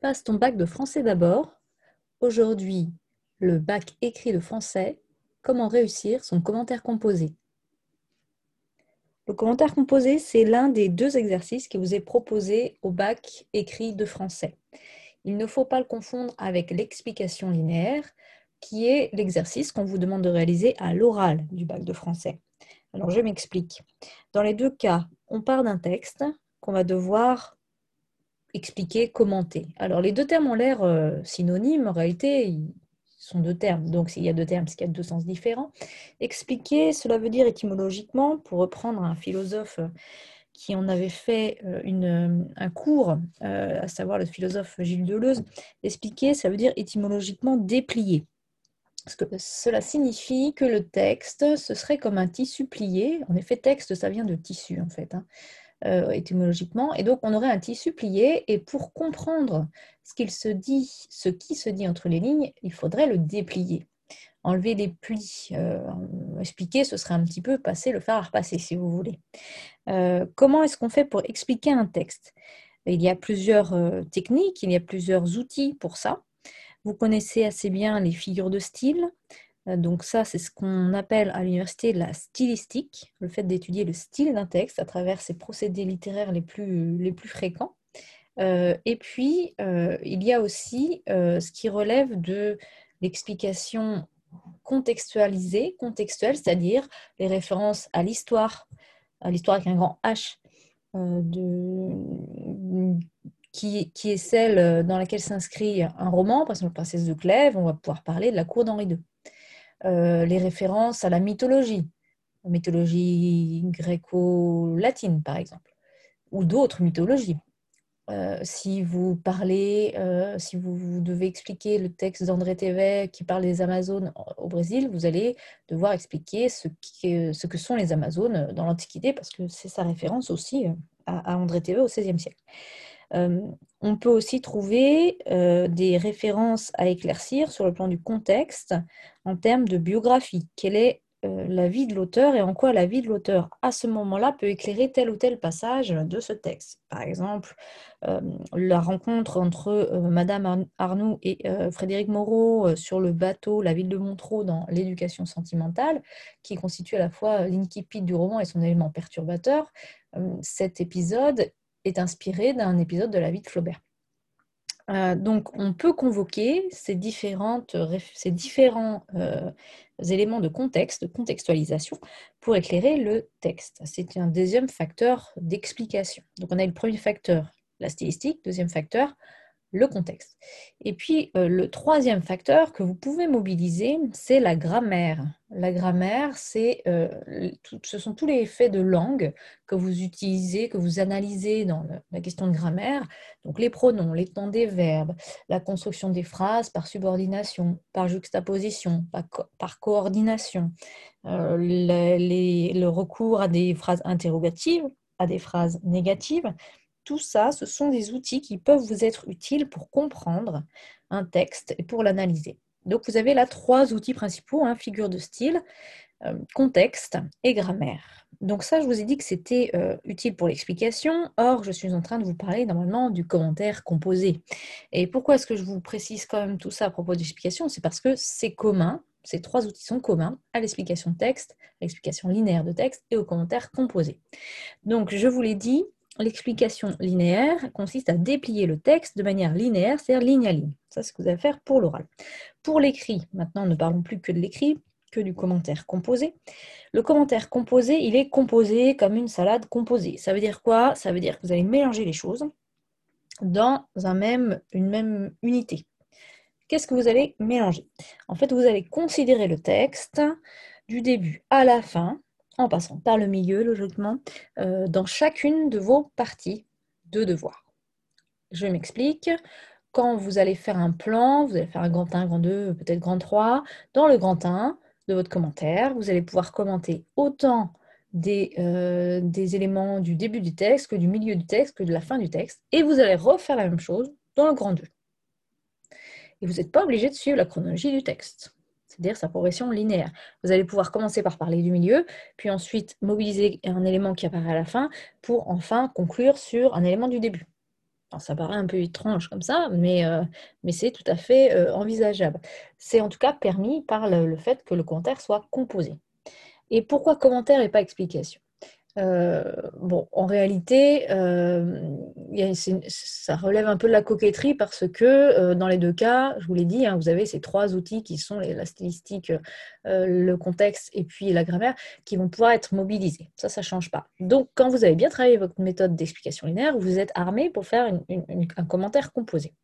Passe ton bac de français d'abord. Aujourd'hui, le bac écrit de français. Comment réussir son commentaire composé? Le commentaire composé, c'est l'un des deux exercices qui vous est proposé au bac écrit de français. Il ne faut pas le confondre avec l'explication linéaire, qui est l'exercice qu'on vous demande de réaliser à l'oral du bac de français. Alors, je m'explique. Dans les deux cas, on part d'un texte qu'on va devoir expliquer, commenter. Alors, les deux termes ont l'air euh, synonymes. En réalité, ils sont deux termes. Donc, s'il y a deux termes, c'est qu'il y a deux sens différents. Expliquer, cela veut dire étymologiquement, pour reprendre un philosophe euh, qui en avait fait euh, un cours, à savoir le philosophe Gilles Deleuze, expliquer, ça veut dire étymologiquement déplier. Cela signifie que le texte, ce serait comme un tissu plié. En effet, texte, ça vient de tissu, en fait. Hein. Euh, étymologiquement. Et donc, on aurait un tissu plié. Et pour comprendre ce qu'il se dit, ce qui se dit entre les lignes, il faudrait le déplier. Enlever les plis, euh, expliquer, ce serait un petit peu passer le fer à repasser, si vous voulez. Euh, comment est-ce qu'on fait pour expliquer un texte? Il y a plusieurs techniques, il y a plusieurs outils pour ça. Vous connaissez assez bien les figures de style. Euh, donc ça, c'est ce qu'on appelle à l'université la stylistique, le fait d'étudier le style d'un texte à travers ses procédés littéraires les plus, fréquents. Euh, et puis, euh, il y a aussi ce qui relève de l'explication contextualisée, contextuelle, c'est-à-dire les références à l'histoire, à l'histoire avec un grand H, qui, qui, est celle dans laquelle s'inscrit un roman, par exemple Princesse de Clèves, on va pouvoir parler de la cour d'Henri II. Euh, les références à la mythologie, la mythologie gréco-latine par exemple, ou d'autres mythologies. Euh, si vous parlez, euh, si vous, devez expliquer le texte d'André Thévet qui parle des Amazones au Brésil, vous allez devoir expliquer ce, ce que sont les Amazones dans l'Antiquité, parce que c'est sa référence aussi à, André Thévet au XVIe siècle. Euh, on peut aussi trouver euh, des références à éclaircir sur le plan du contexte en termes de biographie. Quelle est euh, la vie de l'auteur et en quoi la vie de l'auteur à ce moment-là peut éclairer tel ou tel passage de ce texte? Par exemple, la rencontre entre Madame Arnoux et Frédéric Moreau sur le bateau La ville de Montreux dans l'éducation sentimentale, qui constitue à la fois l'incipit du roman et son élément perturbateur. cet épisode est inspiré d'un épisode de la vie de Flaubert. Euh, donc, on peut convoquer ces, différents euh, éléments de contexte, de contextualisation, pour éclairer le texte. C'est un deuxième facteur d'explication. Donc, on a le premier facteur, la stylistique, deuxième facteur, le contexte. Et puis, euh, le troisième facteur que vous pouvez mobiliser, c'est la grammaire. La grammaire, c'est, euh, ce sont tous les effets de langue que vous utilisez, que vous analysez dans la question de grammaire. Donc, les pronoms, les temps des verbes, la construction des phrases par subordination, par juxtaposition, par, coordination, euh, le recours à des phrases interrogatives, à des phrases négatives tout ça, ce sont des outils qui peuvent vous être utiles pour comprendre un texte et pour l'analyser. Donc vous avez là trois outils principaux, hein, figure de style, euh, contexte et grammaire. Donc ça, je vous ai dit que c'était euh, utile pour l'explication. Or, je suis en train de vous parler normalement du commentaire composé. Et pourquoi est-ce que je vous précise quand même tout ça à propos de l'explication? C'est parce que c'est commun, ces trois outils sont communs à l'explication de texte, à l'explication linéaire de texte et au commentaire composé. Donc, je vous l'ai dit, L'explication linéaire consiste à déplier le texte de manière linéaire, c'est-à-dire ligne à ligne. Ça, c'est ce que vous allez faire pour l'oral. Pour l'écrit, maintenant, ne parlons plus que de l'écrit, que du commentaire composé. Le commentaire composé, il est composé comme une salade composée. Ça veut dire quoi? Ça veut dire que vous allez mélanger les choses dans un même, une même unité. Qu'est-ce que vous allez mélanger? En fait, vous allez considérer le texte du début à la fin en passant par le milieu, logiquement, euh, dans chacune de vos parties de devoir. Je m'explique. Quand vous allez faire un plan, vous allez faire un grand 1, grand 2, peut-être grand 3, dans le grand 1 de votre commentaire, vous allez pouvoir commenter autant des, euh, des éléments du début du texte que du milieu du texte que de la fin du texte, et vous allez refaire la même chose dans le grand 2. Et vous n'êtes pas obligé de suivre la chronologie du texte c'est-à-dire sa progression linéaire. Vous allez pouvoir commencer par parler du milieu, puis ensuite mobiliser un élément qui apparaît à la fin pour enfin conclure sur un élément du début. ça paraît un peu étrange comme ça, mais, mais c'est tout à fait envisageable. C'est en tout cas permis par le, fait que le commentaire soit composé. Et pourquoi commentaire et pas explication? Euh, bon, en réalité, euh, ça relève un peu de la coquetterie parce que euh, dans les deux cas, je vous l'ai dit, hein, vous avez ces trois outils qui sont la stylistique, le contexte et puis la grammaire qui vont pouvoir être mobilisés. Ça, ça ne change pas. Donc, quand vous avez bien travaillé votre méthode d'explication linéaire, vous êtes armé pour faire un commentaire composé.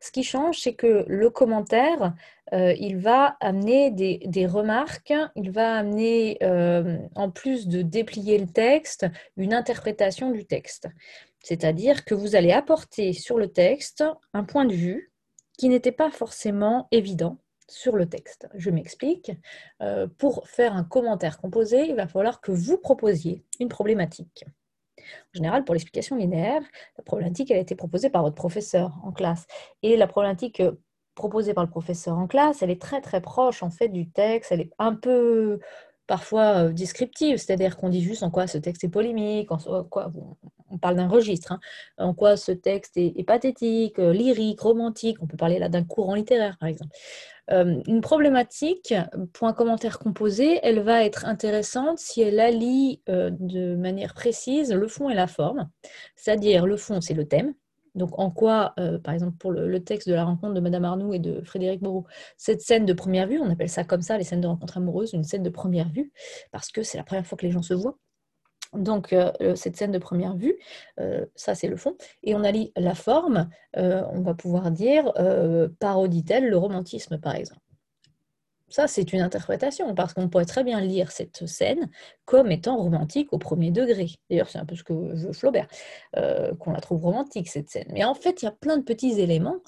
Ce qui change, c'est que le commentaire, euh, il va amener des, remarques, il va amener, euh, en plus de déplier le texte, une interprétation du texte. C'est-à-dire que vous allez apporter sur le texte un point de vue qui n'était pas forcément évident sur le texte. Je m'explique. Euh, pour faire un commentaire composé, il va falloir que vous proposiez une problématique. En général, pour l'explication linéaire, la problématique elle a été proposée par votre professeur en classe. Et la problématique euh, proposée par le professeur en classe, elle est très très proche en fait du texte. Elle est un peu parfois euh, descriptive, c'est-à-dire qu'on dit juste en quoi ce texte est polémique, en quoi on parle d'un registre, hein, en quoi ce texte est, pathétique, euh, lyrique, romantique. On peut parler là d'un courant littéraire, par exemple. Euh, une problématique, point commentaire composé, elle va être intéressante si elle allie de manière précise le fond et la forme. C'est-à-dire, le fond, c'est le thème, donc, en quoi, euh, par exemple, pour le, texte de la rencontre de Madame Arnoux et de Frédéric Moreau, cette scène de première vue, on appelle ça comme ça, les scènes de rencontre amoureuse, une scène de première vue, parce que c'est la première fois que les gens se voient. Donc, euh, cette scène de première vue, euh, ça c'est le fond. Et on allie la forme, on va pouvoir dire, parodie-t-elle le romantisme, par exemple? Ça, c'est une interprétation, parce qu'on pourrait très bien lire cette scène comme étant romantique au premier degré. D'ailleurs, c'est un peu ce que veut Flaubert, euh, qu'on la trouve romantique, cette scène. Mais en fait, il y a plein de petits éléments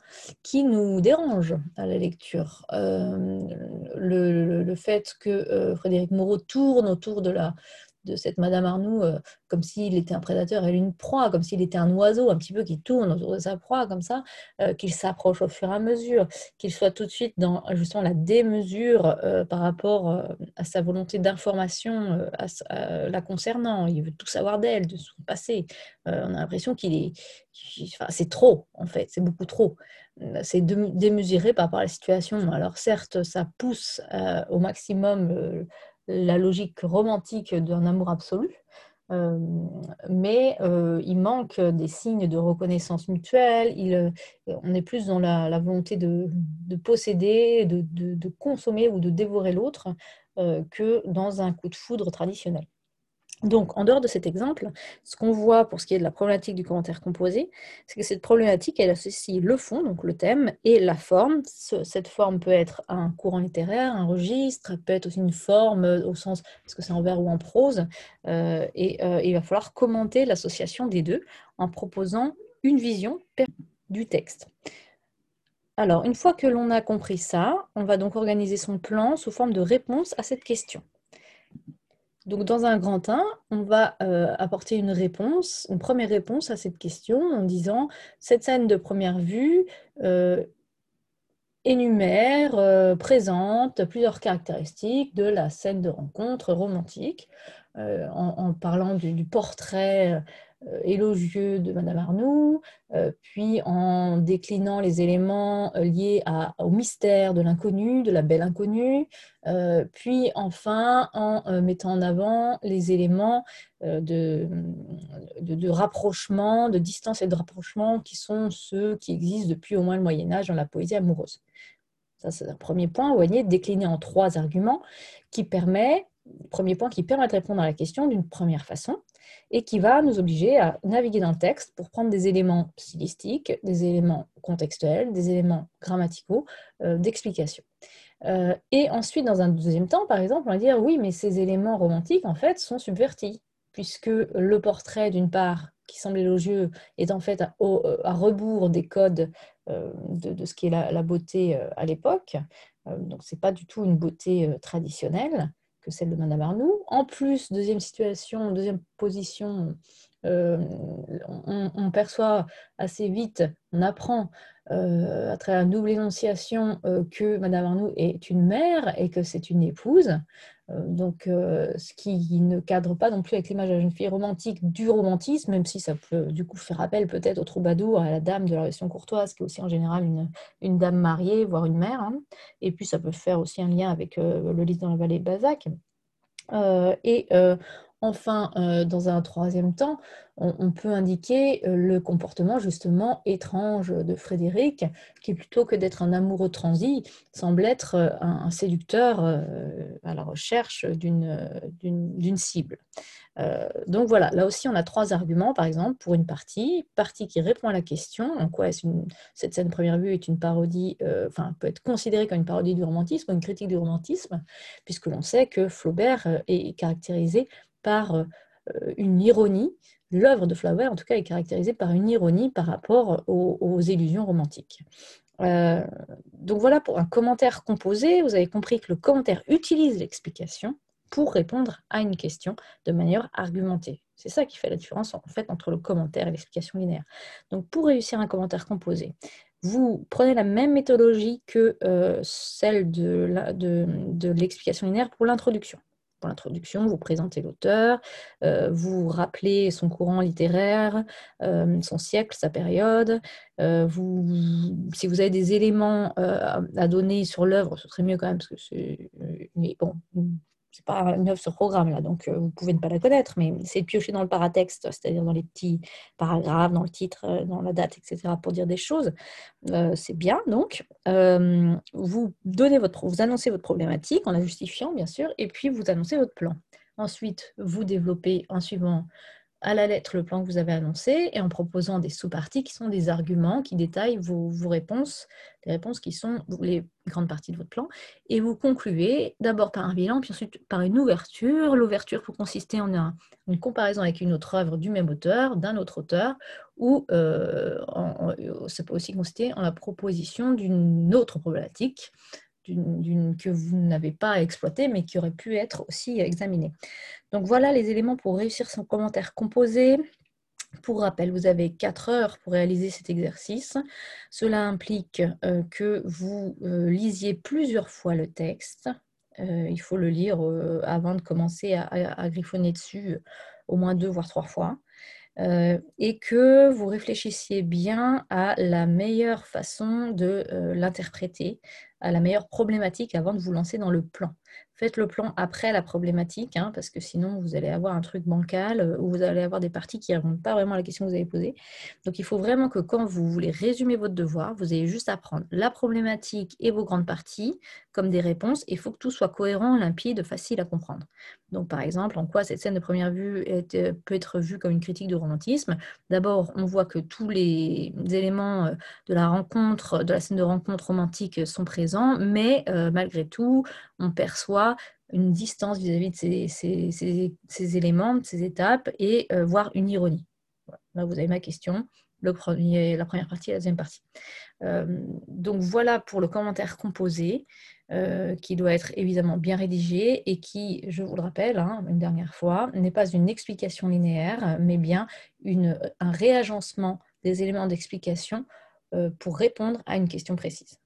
qui nous dérangent à la lecture. Euh, le, fait que euh, Frédéric Moreau tourne autour de la, de cette Madame Arnoux euh, comme s'il était un prédateur et une proie, comme s'il était un oiseau un petit peu qui tourne autour de sa proie comme ça, euh, qu'il s'approche au fur et à mesure, qu'il soit tout de suite dans justement la démesure euh, par rapport à sa volonté d'information la concernant. Il veut tout savoir d'elle, de son passé. on a l'impression qu'il est... c'est trop, en fait, c'est beaucoup trop. C'est démesuré par rapport à la situation. Alors certes, ça pousse au maximum la logique romantique d'un amour absolu, euh, mais euh, il manque des signes de reconnaissance mutuelle, il, euh, on est plus dans la, volonté de, posséder, de, consommer ou de dévorer l'autre que dans un coup de foudre traditionnel. Donc, en dehors de cet exemple, ce qu'on voit pour ce qui est de la problématique du commentaire composé, c'est que cette problématique, elle associe le fond, donc le thème, et la forme. cette forme peut être un courant littéraire, un registre, peut être aussi une forme euh, au sens, parce que c'est en vers ou en prose, euh, et euh, il va falloir commenter l'association des deux en proposant une vision du texte. Alors, une fois que l'on a compris ça, on va donc organiser son plan sous forme de réponse à cette question. Donc, dans un grand 1, on va euh, apporter une réponse, une première réponse à cette question en disant cette scène de première vue euh, énumère, euh, présente plusieurs caractéristiques de la scène de rencontre romantique, en, parlant du portrait élogieux de Madame Arnoux, euh, puis en déclinant les éléments euh, liés au mystère de l'inconnu, de la belle inconnue, puis enfin en mettant en avant les éléments de, rapprochement, de distance et de rapprochement qui sont ceux qui existent depuis au moins le Moyen Âge dans la poésie amoureuse. Ça, c'est un premier point, vous décliné en trois arguments qui permet, premier point qui permet de répondre à la question d'une première façon et qui va nous obliger à naviguer dans le texte pour prendre des éléments stylistiques, des éléments contextuels, des éléments grammaticaux, euh, d'explication. Euh, et ensuite, dans un deuxième temps, par exemple, on va dire oui, mais ces éléments romantiques, en fait, sont subvertis, puisque le portrait, d'une part, qui semble élogieux, est en fait à, rebours des codes euh, de, ce qui est la, la beauté à l'époque. donc, ce n'est pas du tout une beauté traditionnelle celle de Madame Arnoux. En plus, deuxième situation, deuxième position, on, perçoit assez vite, on apprend à travers une double énonciation que Madame Arnoux est une mère et que c'est une épouse. donc, ce qui ne cadre pas non plus avec l'image de la jeune fille romantique du romantisme, même si ça peut du coup faire appel peut-être au troubadour, à la dame de la version courtoise, qui est aussi en général une, une dame mariée, voire une mère. Hein. Et puis, ça peut faire aussi un lien avec le livre dans la vallée de Bazac. et Enfin, euh, dans un troisième temps, on, peut indiquer euh, le comportement justement étrange de Frédéric, qui plutôt que d'être un amoureux transi, semble être euh, un, séducteur à la recherche d'une cible. donc voilà, là aussi on a trois arguments, par exemple, pour une partie, partie qui répond à la question, en quoi cette scène première vue est une parodie, enfin peut être considérée comme une parodie du romantisme une critique du romantisme, puisque l'on sait que Flaubert est caractérisé par euh, une ironie. L'œuvre de Flaubert, en tout cas, est caractérisée par une ironie par rapport aux, illusions romantiques. Euh, donc voilà pour un commentaire composé. Vous avez compris que le commentaire utilise l'explication pour répondre à une question de manière argumentée. C'est ça qui fait la différence entre le commentaire et l'explication linéaire. Donc pour réussir un commentaire composé, vous prenez la même méthodologie que euh, celle de l'explication linéaire pour l'introduction. Pour l'introduction, vous présentez l'auteur, euh, vous rappelez son courant littéraire, euh, son siècle, sa période. Euh, vous, si vous avez des éléments à donner sur l'œuvre, ce serait mieux quand même, parce que c'est. Mais bon, c'est pas une œuvre sur programme là, donc euh, vous pouvez ne pas la connaître, mais c'est de piocher dans le paratexte, c'est-à-dire dans les petits paragraphes, dans le titre, euh, dans la date, etc., pour dire des choses. Euh, c'est bien. Donc, vous donnez votre, vous annoncez votre problématique en la justifiant, bien sûr, et puis vous annoncez votre plan. Ensuite, vous développez en suivant à la lettre le plan que vous avez annoncé et en proposant des sous-parties qui sont des arguments qui détaillent vos, réponses, les réponses qui sont les grandes parties de votre plan. Et vous concluez d'abord par un bilan, puis ensuite par une ouverture. L'ouverture peut consister en une comparaison avec une autre œuvre du même auteur, d'un autre auteur, ou euh, ça peut aussi consister en la proposition d'une autre problématique que vous n'avez pas exploité, mais qui aurait pu être aussi examiné. Donc voilà les éléments pour réussir son commentaire composé. Pour rappel, vous avez 4 heures pour réaliser cet exercice. Cela implique euh, que vous euh, lisiez plusieurs fois le texte. Euh, il faut le lire avant de commencer à, griffonner dessus au moins deux voire trois fois. Et que vous réfléchissiez bien à la meilleure façon de l'interpréter, à la meilleure problématique avant de vous lancer dans le plan. Faites le plan après la problématique, hein, parce que sinon vous allez avoir un truc bancal euh, ou vous allez avoir des parties qui ne répondent pas vraiment à la question que vous avez posée. Donc il faut vraiment que quand vous voulez résumer votre devoir, vous ayez juste à prendre la problématique et vos grandes parties comme des réponses. Il faut que tout soit cohérent, limpide, facile à comprendre. Donc par exemple, en quoi cette scène de première vue euh, peut être vue comme une critique du romantisme? D'abord, on voit que tous les éléments euh, de la rencontre, de la scène de rencontre romantique sont présents, mais malgré tout, on perçoit une distance vis-à-vis de ces, éléments, de ces étapes, et euh, voire une ironie. Là, vous avez ma question, la première partie et la deuxième partie. Euh, donc voilà pour le commentaire composé, euh, qui doit être évidemment bien rédigé et qui, je vous le rappelle hein, une dernière fois, n'est pas une explication linéaire, mais bien un réagencement des éléments d'explication pour répondre à une question précise.